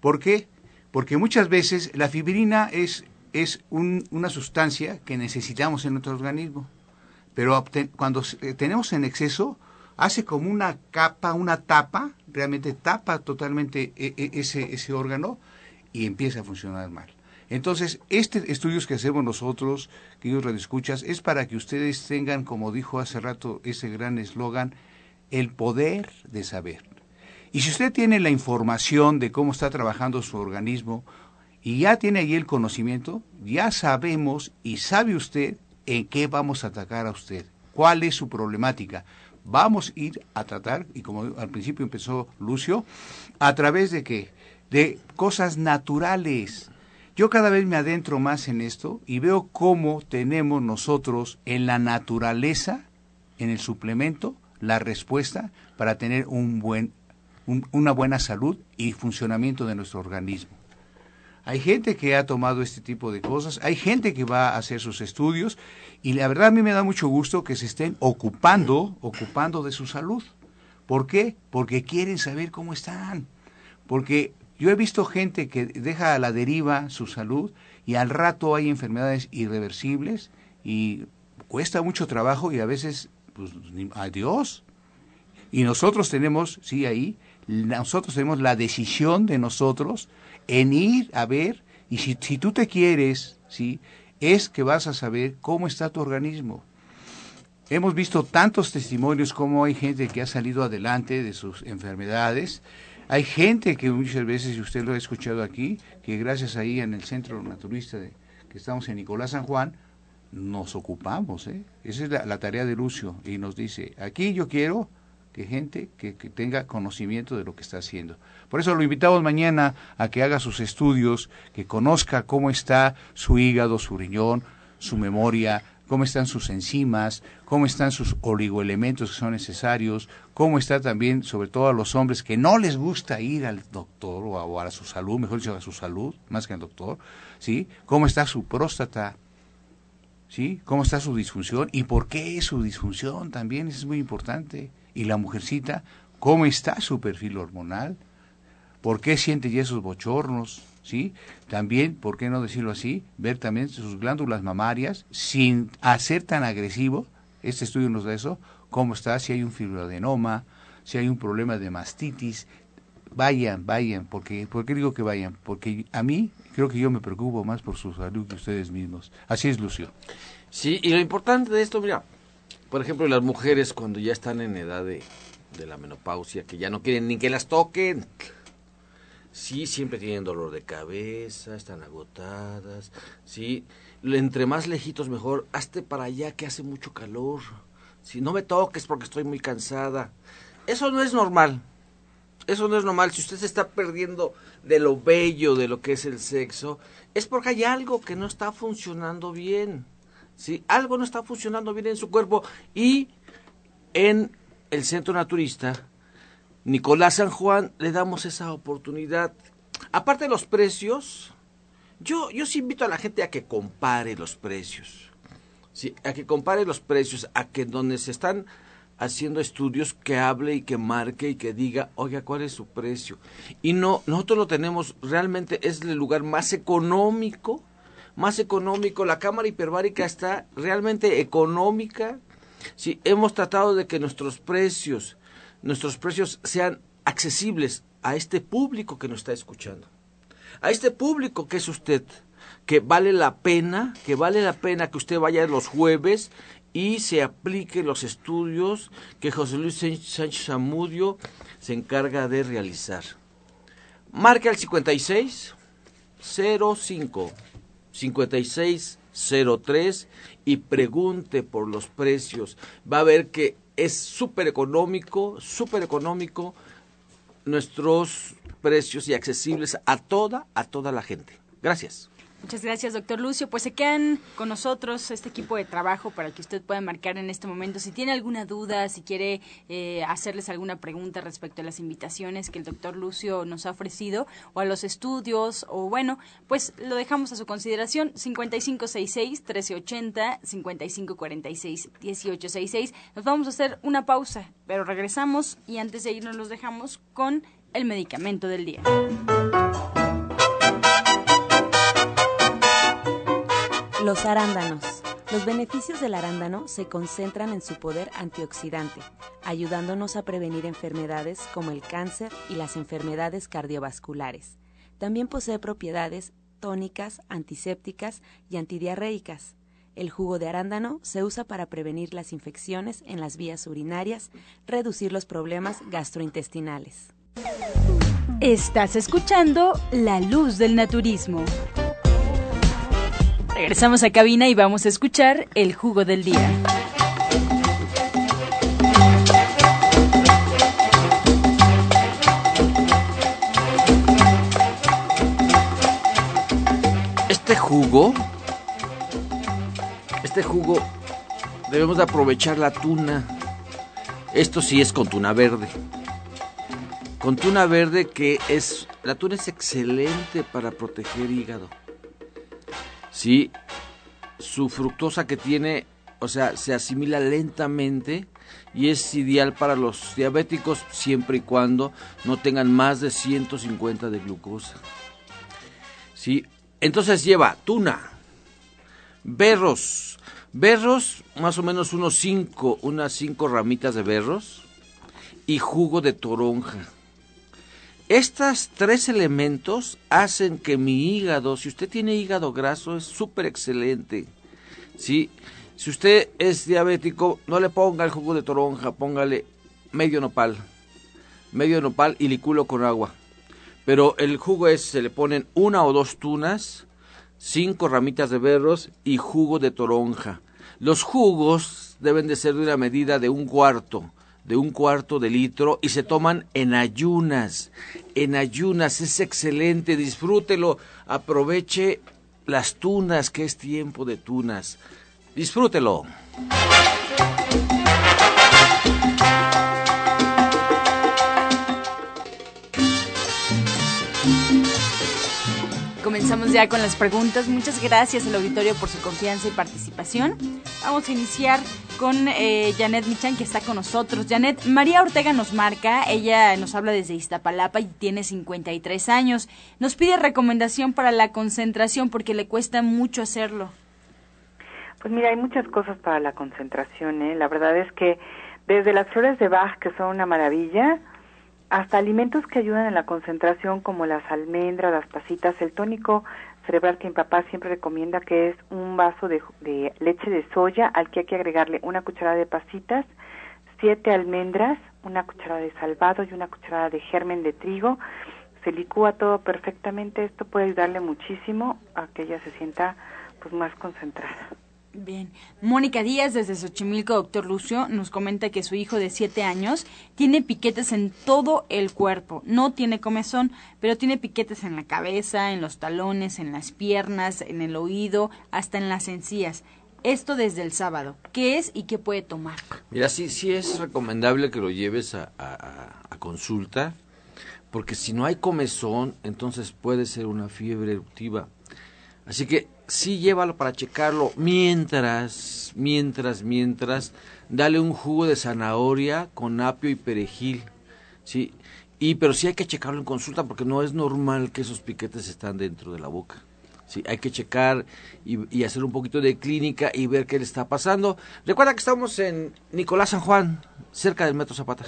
¿Por qué? Porque muchas veces la fibrina es, es una sustancia que necesitamos en nuestro organismo, pero cuando tenemos en exceso, hace como una capa, una tapa, realmente tapa totalmente e, e, ese, ese órgano y empieza a funcionar mal. Entonces, este estudios que hacemos nosotros, que ellos escuchas, es para que ustedes tengan, como dijo hace rato ese gran eslogan, el poder de saber. Y si usted tiene la información de cómo está trabajando su organismo y ya tiene ahí el conocimiento, ya sabemos y sabe usted en qué vamos a atacar a usted, cuál es su problemática. Vamos a ir a tratar, y como al principio empezó Lucio, a través de qué? De cosas naturales. Yo cada vez me adentro más en esto y veo cómo tenemos nosotros en la naturaleza, en el suplemento, la respuesta para tener un buen, una buena salud y funcionamiento de nuestro organismo. Hay gente que ha tomado este tipo de cosas, hay gente que va a hacer sus estudios y la verdad a mí me da mucho gusto que se estén ocupando, ocupando de su salud. ¿Por qué? Porque quieren saber cómo están. Porque yo he visto gente que deja a la deriva su salud y al rato hay enfermedades irreversibles y cuesta mucho trabajo y a veces, pues, adiós. Y nosotros tenemos, sí, ahí, nosotros tenemos la decisión de nosotros en ir a ver, y si, tú te quieres, ¿sí? es que vas a saber cómo está tu organismo. Hemos visto tantos testimonios como hay gente que ha salido adelante de sus enfermedades. Hay gente que muchas veces, y usted lo ha escuchado aquí, que gracias ahí en el centro naturista de, que estamos en Nicolás San Juan, nos ocupamos. ¿eh? Esa es la, la tarea de Lucio. Y nos dice, aquí yo quiero que gente que, tenga conocimiento de lo que está haciendo. Por eso lo invitamos mañana a que haga sus estudios, que conozca cómo está su hígado, su riñón, su memoria, cómo están sus enzimas, cómo están sus oligoelementos que son necesarios, cómo está también, sobre todo a los hombres que no les gusta ir al doctor o a, su salud, mejor dicho, a su salud, más que al doctor, ¿sí? Cómo está su próstata, ¿sí? Cómo está su disfunción y por qué su disfunción también, es muy importante y la mujercita, cómo está su perfil hormonal, por qué siente ya esos bochornos, ¿sí? También, ¿por qué no decirlo así? Ver también sus glándulas mamarias sin hacer tan agresivo, este estudio nos da eso, cómo está, si hay un fibroadenoma, si hay un problema de mastitis, vayan, vayan, porque, ¿por qué digo que vayan? Porque a mí creo que yo me preocupo más por su salud que ustedes mismos. Así es, Lucio. Sí, y lo importante de esto, mira, por ejemplo, las mujeres cuando ya están en edad de, la menopausia, que ya no quieren ni que las toquen, sí, siempre tienen dolor de cabeza, están agotadas, sí, entre más lejitos mejor, hazte para allá que hace mucho calor, si no me toques porque estoy muy cansada, eso no es normal, eso no es normal, si usted se está perdiendo de lo bello de lo que es el sexo, es porque hay algo que no está funcionando bien. ¿Sí? Algo no está funcionando bien en su cuerpo y en el centro naturista, Nicolás San Juan, le damos esa oportunidad. Aparte de los precios, yo, yo sí invito a la gente a que compare los precios. A que compare los precios, a que donde se están haciendo estudios que hable y que marque y que diga, oiga, ¿cuál es su precio? Y no, nosotros lo tenemos, realmente es el lugar más económico más económico, la cámara hiperbárica está realmente económica. Sí, hemos tratado de que nuestros precios, nuestros precios sean accesibles a este público que nos está escuchando. A este público que es usted, que vale la pena, que vale la pena que usted vaya los jueves y se aplique los estudios que José Luis Sánchez Zamudio se encarga de realizar. Marca el 56 05 5603 y pregunte por los precios. Va a ver que es súper económico, súper económico nuestros precios y accesibles a toda, a toda la gente. Gracias. Muchas gracias, doctor Lucio. Pues se quedan con nosotros este equipo de trabajo para que usted pueda marcar en este momento. Si tiene alguna duda, si quiere eh, hacerles alguna pregunta respecto a las invitaciones que el doctor Lucio nos ha ofrecido o a los estudios, o bueno, pues lo dejamos a su consideración. 5566-1380, 5546-1866. Nos vamos a hacer una pausa, pero regresamos y antes de irnos los dejamos con el medicamento del día. Los arándanos. Los beneficios del arándano se concentran en su poder antioxidante, ayudándonos a prevenir enfermedades como el cáncer y las enfermedades cardiovasculares. También posee propiedades tónicas, antisépticas y antidiarreicas. El jugo de arándano se usa para prevenir las infecciones en las vías urinarias, reducir los problemas gastrointestinales. Estás escuchando La Luz del Naturismo. Regresamos a cabina y vamos a escuchar el jugo del día. Este jugo, este jugo, debemos de aprovechar la tuna. Esto sí es con tuna verde. Con tuna verde que es, la tuna es excelente para proteger hígado. Sí, su fructosa que tiene, o sea, se asimila lentamente y es ideal para los diabéticos siempre y cuando no tengan más de 150 de glucosa. Sí, entonces lleva tuna, berros, berros, más o menos unos 5, unas 5 ramitas de berros y jugo de toronja. Estos tres elementos hacen que mi hígado, si usted tiene hígado graso, es súper excelente. ¿sí? Si usted es diabético, no le ponga el jugo de toronja, póngale medio nopal. Medio nopal y licúlo con agua. Pero el jugo es, se le ponen una o dos tunas, cinco ramitas de berros y jugo de toronja. Los jugos deben de ser de una medida de un cuarto de un cuarto de litro y se toman en ayunas. En ayunas es excelente, disfrútelo, aproveche las tunas, que es tiempo de tunas. Disfrútelo. Comenzamos ya con las preguntas. Muchas gracias al auditorio por su confianza y participación. Vamos a iniciar con eh, Janet Michan, que está con nosotros. Janet, María Ortega nos marca, ella nos habla desde Iztapalapa y tiene 53 años. Nos pide recomendación para la concentración porque le cuesta mucho hacerlo. Pues mira, hay muchas cosas para la concentración. ¿eh? La verdad es que desde las flores de Bach, que son una maravilla, hasta alimentos que ayudan en la concentración como las almendras, las pasitas, el tónico cerebral que mi papá siempre recomienda que es un vaso de, leche de soya al que hay que agregarle una cucharada de pasitas, siete almendras, una cucharada de salvado y una cucharada de germen de trigo. Se licúa todo perfectamente. Esto puede ayudarle muchísimo a que ella se sienta pues más concentrada. Bien. Mónica Díaz, desde Xochimilco, doctor Lucio, nos comenta que su hijo de siete años tiene piquetes en todo el cuerpo. No tiene comezón, pero tiene piquetes en la cabeza, en los talones, en las piernas, en el oído, hasta en las encías. Esto desde el sábado. ¿Qué es y qué puede tomar? Mira, sí, sí es recomendable que lo lleves a, a consulta, porque si no hay comezón, entonces puede ser una fiebre eruptiva. Así que sí llévalo para checarlo. Mientras, mientras, mientras, dale un jugo de zanahoria con apio y perejil. Sí, y pero sí hay que checarlo en consulta porque no es normal que esos piquetes están dentro de la boca. Sí, hay que checar y, y, hacer un poquito de clínica y ver qué le está pasando. Recuerda que estamos en Nicolás San Juan, cerca del Metro Zapata.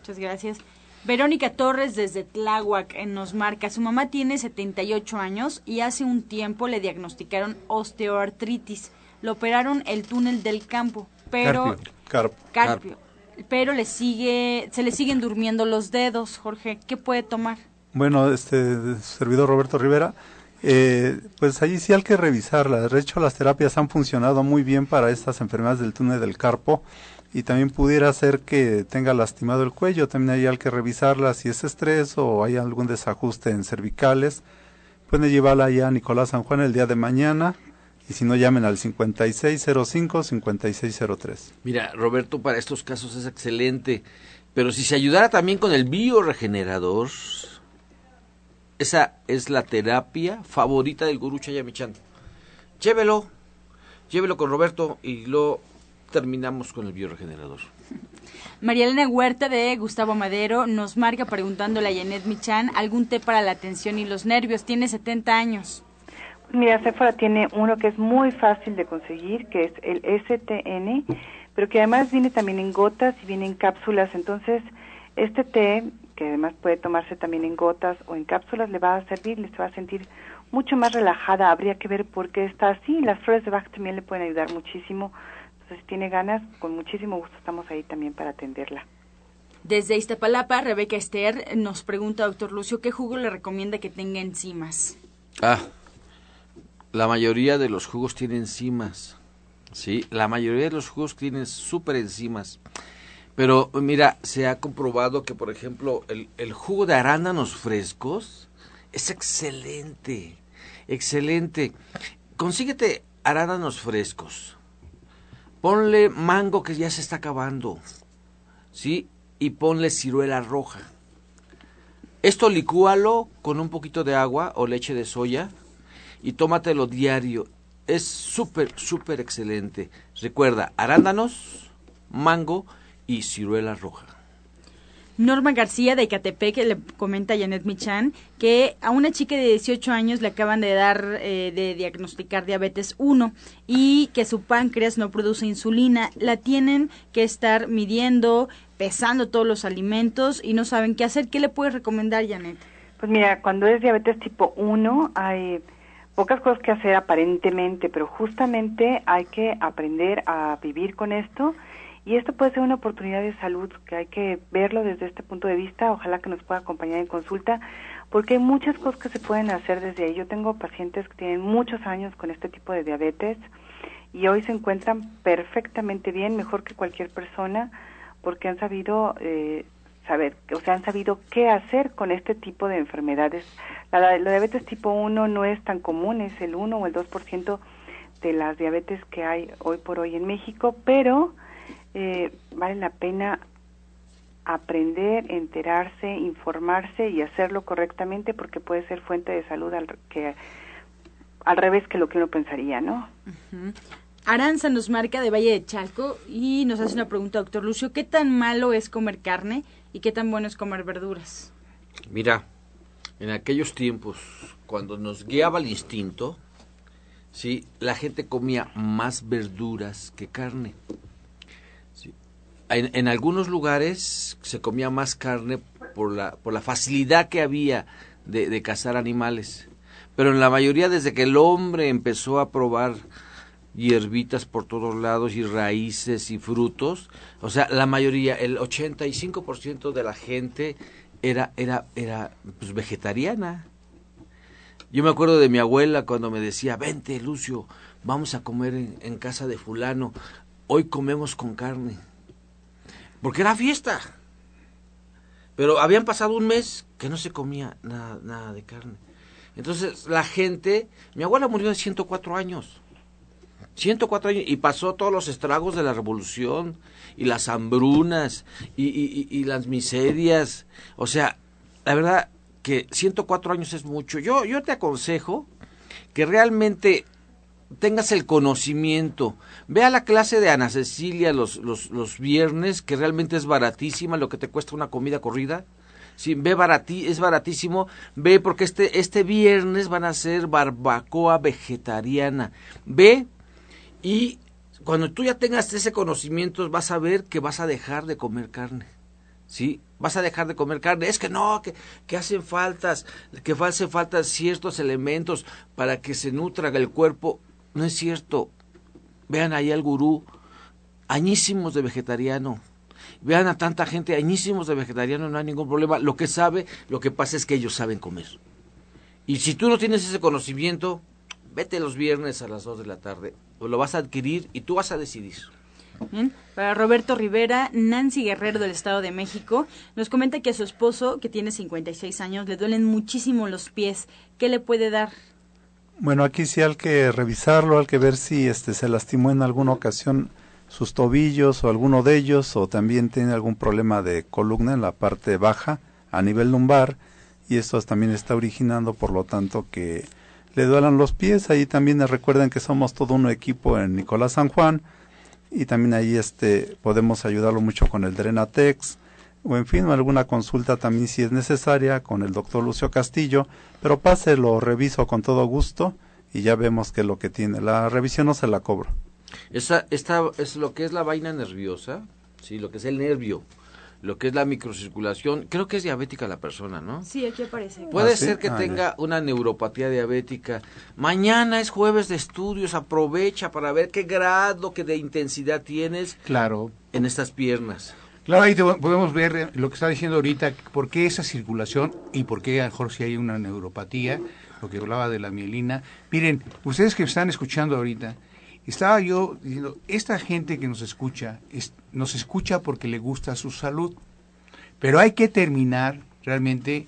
Muchas gracias. Verónica Torres desde Tláhuac nos marca, su mamá tiene 78 años y hace un tiempo le diagnosticaron osteoartritis. Le operaron el túnel del campo, pero Carpio. Carpio. Pero le sigue se le siguen durmiendo los dedos, Jorge. ¿Qué puede tomar? Bueno, este servidor Roberto Rivera, eh, pues allí sí hay que revisarla. De hecho, las terapias han funcionado muy bien para estas enfermedades del túnel del carpo y también pudiera ser que tenga lastimado el cuello. También hay que revisarla si es estrés o hay algún desajuste en cervicales. Pueden llevarla ya a Nicolás San Juan el día de mañana y si no llamen al 5605-5603. Mira, Roberto, para estos casos es excelente, pero si se ayudara también con el bioregenerador, esa es la terapia favorita del gurú Chayamichan. Llévelo, llévelo con Roberto y lo terminamos con el bioregenerador. [LAUGHS] María Elena Huerta de Gustavo Madero nos marca preguntándole a Janet Michan algún té para la tensión y los nervios. Tiene 70 años. Mira, Sephora tiene uno que es muy fácil de conseguir, que es el STN, pero que además viene también en gotas y viene en cápsulas. Entonces, este té, que además puede tomarse también en gotas o en cápsulas, le va a servir, le va a sentir mucho más relajada, habría que ver por qué está así. Las flores de Bach también le pueden ayudar muchísimo. Entonces, si tiene ganas, con muchísimo gusto estamos ahí también para atenderla. Desde Iztapalapa, Rebeca Esther nos pregunta, doctor Lucio, ¿qué jugo le recomienda que tenga enzimas? Ah, la mayoría de los jugos tienen enzimas. Sí, la mayoría de los jugos tienen súper enzimas. Pero mira, se ha comprobado que, por ejemplo, el, el jugo de arándanos frescos es excelente, excelente. Consíguete arándanos frescos. Ponle mango que ya se está acabando. ¿Sí? Y ponle ciruela roja. Esto licúalo con un poquito de agua o leche de soya y tómatelo diario. Es súper, súper excelente. Recuerda, arándanos, mango y ciruela roja. Norma García de Icatepec le comenta a Janet Michan que a una chica de 18 años le acaban de dar, eh, de diagnosticar diabetes 1 y que su páncreas no produce insulina. La tienen que estar midiendo, pesando todos los alimentos y no saben qué hacer. ¿Qué le puedes recomendar, Janet? Pues mira, cuando es diabetes tipo 1 hay pocas cosas que hacer aparentemente, pero justamente hay que aprender a vivir con esto y esto puede ser una oportunidad de salud que hay que verlo desde este punto de vista. Ojalá que nos pueda acompañar en consulta, porque hay muchas cosas que se pueden hacer desde ahí. Yo tengo pacientes que tienen muchos años con este tipo de diabetes y hoy se encuentran perfectamente bien, mejor que cualquier persona, porque han sabido eh, saber, o sea, han sabido qué hacer con este tipo de enfermedades. La, la diabetes tipo 1 no es tan común, es el 1 o el 2% de las diabetes que hay hoy por hoy en México, pero eh, vale la pena aprender, enterarse, informarse y hacerlo correctamente porque puede ser fuente de salud al, que, al revés que lo que uno pensaría, ¿no? Aranza nos marca de Valle de Chalco y nos hace una pregunta, doctor Lucio, ¿qué tan malo es comer carne y qué tan bueno es comer verduras? Mira, en aquellos tiempos, cuando nos guiaba el instinto, sí, la gente comía más verduras que carne en, algunos lugares se comía más carne por la, por la facilidad que había de, de cazar animales. Pero en la mayoría, desde que el hombre empezó a probar hierbitas por todos lados y raíces y frutos, o sea, la mayoría, el 85% de la gente era, era, era pues, vegetariana. Yo me acuerdo de mi abuela cuando me decía, vente Lucio, vamos a comer en casa de fulano, hoy comemos con carne porque era fiesta. Pero habían pasado un mes que no se comía nada, nada de carne. Entonces la gente, mi abuela murió de 104 años. 104 años y pasó todos los estragos de la revolución y las hambrunas y, y, y, las miserias. O sea, la verdad que 104 años es mucho. Yo, yo te aconsejo que realmente tengas el conocimiento. Ve a la clase de Ana Cecilia los, los, los viernes, que realmente es baratísima lo que te cuesta una comida corrida. Sí, ve baratí, es baratísimo. Ve porque este, este viernes van a hacer barbacoa vegetariana. Ve y cuando tú ya tengas ese conocimiento vas a ver que vas a dejar de comer carne. ¿Sí? Vas a dejar de comer carne. Es que no, que, que hacen faltas, que hacen falta ciertos elementos para que se nutra el cuerpo. No es cierto. Vean ahí al gurú, añísimos de vegetariano. Vean a tanta gente, añísimos de vegetariano, no hay ningún problema. Lo que sabe, lo que pasa es que ellos saben comer. Y si tú no tienes ese conocimiento, vete los viernes a las 2 de la tarde. Lo vas a adquirir y tú vas a decidir. Bien. Para Roberto Rivera, Nancy Guerrero del Estado de México nos comenta que a su esposo, que tiene 56 años, le duelen muchísimo los pies. ¿Qué le puede dar? Bueno, aquí sí hay que revisarlo, hay que ver si este se lastimó en alguna ocasión sus tobillos o alguno de ellos o también tiene algún problema de columna en la parte baja a nivel lumbar y esto también está originando por lo tanto que le duelan los pies. Ahí también recuerden que somos todo un equipo en Nicolás San Juan y también ahí este podemos ayudarlo mucho con el Drenatex o en fin alguna consulta también si es necesaria con el doctor Lucio Castillo pero pase, lo reviso con todo gusto y ya vemos qué es lo que tiene. La revisión no se la cobro. Esa, esta es lo que es la vaina nerviosa, sí, lo que es el nervio. lo que es la microcirculación. Creo que es diabética la persona, ¿no? Sí, aquí aparece. Puede ¿Ah, sí? ser que Ah, tenga una neuropatía diabética. Mañana es jueves de estudios, aprovecha para ver qué grado que de intensidad tienes Claro. en estas piernas. Claro, ahí te- podemos ver eh, lo que está diciendo ahorita, por qué esa circulación y por qué a lo mejor si hay una neuropatía, lo que hablaba de la mielina. Miren, ustedes que están escuchando ahorita, estaba yo diciendo, esta gente que nos escucha, es- nos escucha porque le gusta su salud, pero hay que terminar realmente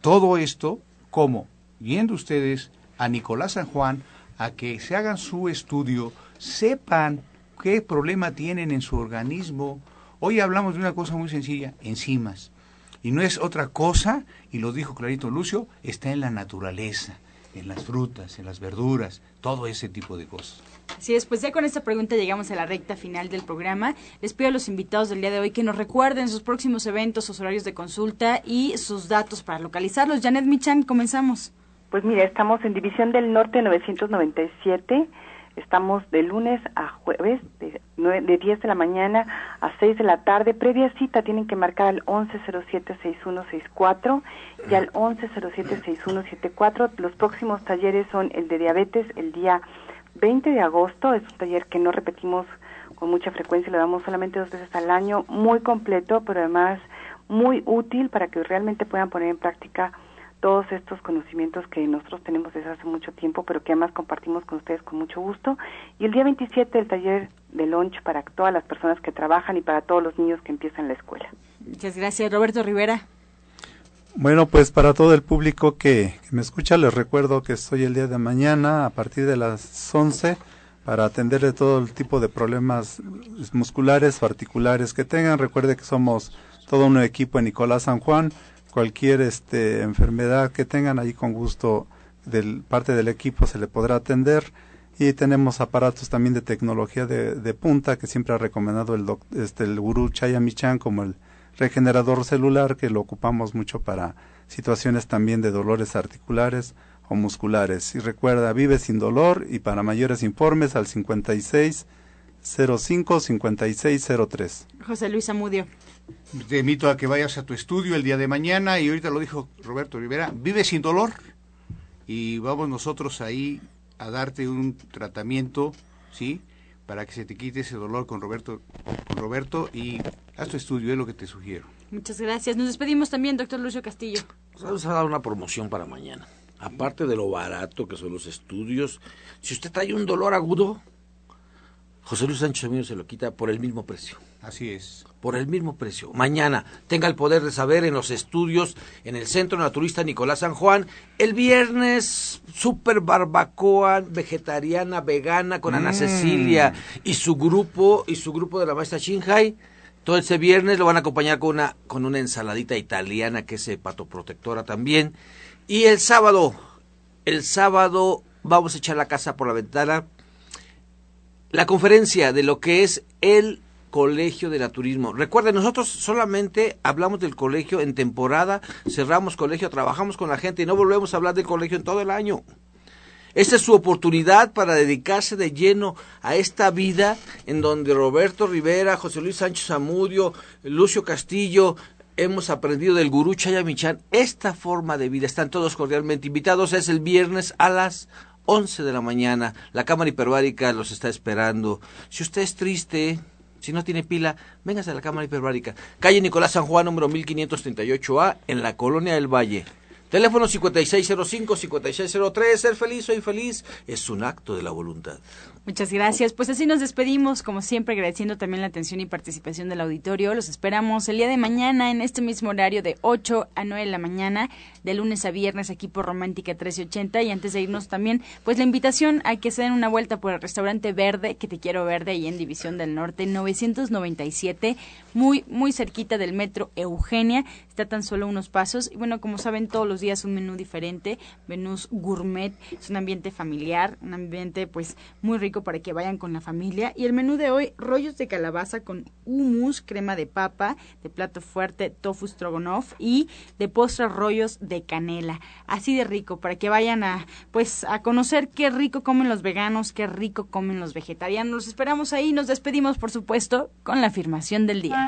todo esto como yendo ustedes a Nicolás San Juan a que se hagan su estudio, sepan qué problema tienen en su organismo. Hoy hablamos de una cosa muy sencilla, enzimas. Y no es otra cosa, y lo dijo clarito Lucio, está en la naturaleza, en las frutas, en las verduras, todo ese tipo de cosas. Así es, pues ya con esta pregunta llegamos a la recta final del programa. Les pido a los invitados del día de hoy que nos recuerden sus próximos eventos, sus horarios de consulta y sus datos para localizarlos. Janet Michan, comenzamos. Pues mira, estamos en División del Norte 997. Estamos de lunes a jueves, de, nue- de 10 de la mañana a 6 de la tarde. Previa cita tienen que marcar al 1107-6164 y al 1107-6174. Los próximos talleres son el de diabetes el día 20 de agosto. Es un taller que no repetimos con mucha frecuencia, lo damos solamente dos veces al año. Muy completo, pero además muy útil para que realmente puedan poner en práctica todos estos conocimientos que nosotros tenemos desde hace mucho tiempo, pero que además compartimos con ustedes con mucho gusto. Y el día 27 el taller de lunch para todas las personas que trabajan y para todos los niños que empiezan la escuela. Muchas gracias, Roberto Rivera. Bueno, pues para todo el público que, que me escucha, les recuerdo que estoy el día de mañana a partir de las 11 para atenderle todo el tipo de problemas musculares o articulares que tengan. Recuerde que somos todo un equipo en Nicolás San Juan. Cualquier este, enfermedad que tengan ahí con gusto del parte del equipo se le podrá atender. Y tenemos aparatos también de tecnología de, de punta que siempre ha recomendado el, doc- este, el gurú Chaya Michan como el regenerador celular que lo ocupamos mucho para situaciones también de dolores articulares o musculares. Y recuerda, vive sin dolor y para mayores informes al 56 05 5603. José Luis Amudio. Te invito a que vayas a tu estudio el día de mañana y ahorita lo dijo Roberto Rivera, vive sin dolor y vamos nosotros ahí a darte un tratamiento, ¿sí? Para que se te quite ese dolor con Roberto, con Roberto y haz tu estudio, es lo que te sugiero. Muchas gracias. Nos despedimos también, doctor Lucio Castillo. Pues Vamos a dar una promoción para mañana. Aparte de lo barato que son los estudios, si usted trae un dolor agudo, José Luis Sánchez Amino se lo quita por el mismo precio. Así es. Por el mismo precio. Mañana tenga el poder de saber en los estudios en el Centro Naturista Nicolás San Juan. El viernes, super barbacoa vegetariana, vegana con Ana Mm. Cecilia y su grupo y su grupo de la maestra Shinhai. Todo ese viernes lo van a acompañar con una, con una ensaladita italiana que es hepatoprotectora también. Y el sábado, el sábado vamos a echar la casa por la ventana. La conferencia de lo que es el Colegio de Naturismo. Recuerden, nosotros solamente hablamos del colegio en temporada, cerramos colegio, trabajamos con la gente y no volvemos a hablar del colegio en todo el año. Esta es su oportunidad para dedicarse de lleno a esta vida en donde Roberto Rivera, José Luis Sánchez Amudio, Lucio Castillo, hemos aprendido del gurú Chaya Michan esta forma de vida. Están todos cordialmente invitados. Es el viernes a las 11 de la mañana. La Cámara Hiperbárica los está esperando. Si usted es triste, si no tiene pila, véngase a la Cámara Hiperbárica. Calle Nicolás San Juan, número 1538A, en la Colonia del Valle. Teléfono 5605-5603. Ser feliz o infeliz es un acto de la voluntad. Muchas gracias. Pues así nos despedimos, como siempre, agradeciendo también la atención y participación del auditorio. Los esperamos el día de mañana en este mismo horario de 8 a 9 de la mañana, de lunes a viernes aquí por Romántica 1380. Y antes de irnos también, pues la invitación a que se den una vuelta por el restaurante Verde, que te quiero verde, ahí en División del Norte, 997, muy, muy cerquita del metro Eugenia. Está tan solo unos pasos. Y bueno, como saben, todos los días un menú diferente, menús gourmet, es un ambiente familiar, un ambiente pues muy rico para que vayan con la familia. Y el menú de hoy, rollos de calabaza con hummus, crema de papa, de plato fuerte, tofu stroganoff y de postre rollos de canela. Así de rico, para que vayan a pues a conocer qué rico comen los veganos, qué rico comen los vegetarianos. Los esperamos ahí, nos despedimos por supuesto con la afirmación del día.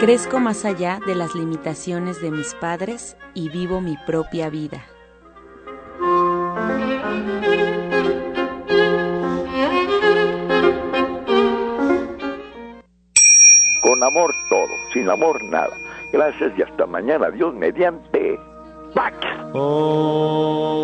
Crezco más allá de las limitaciones de mis padres y vivo mi propia vida. Con amor todo, sin amor nada. Gracias y hasta mañana. Dios mediante. Pax. Oh.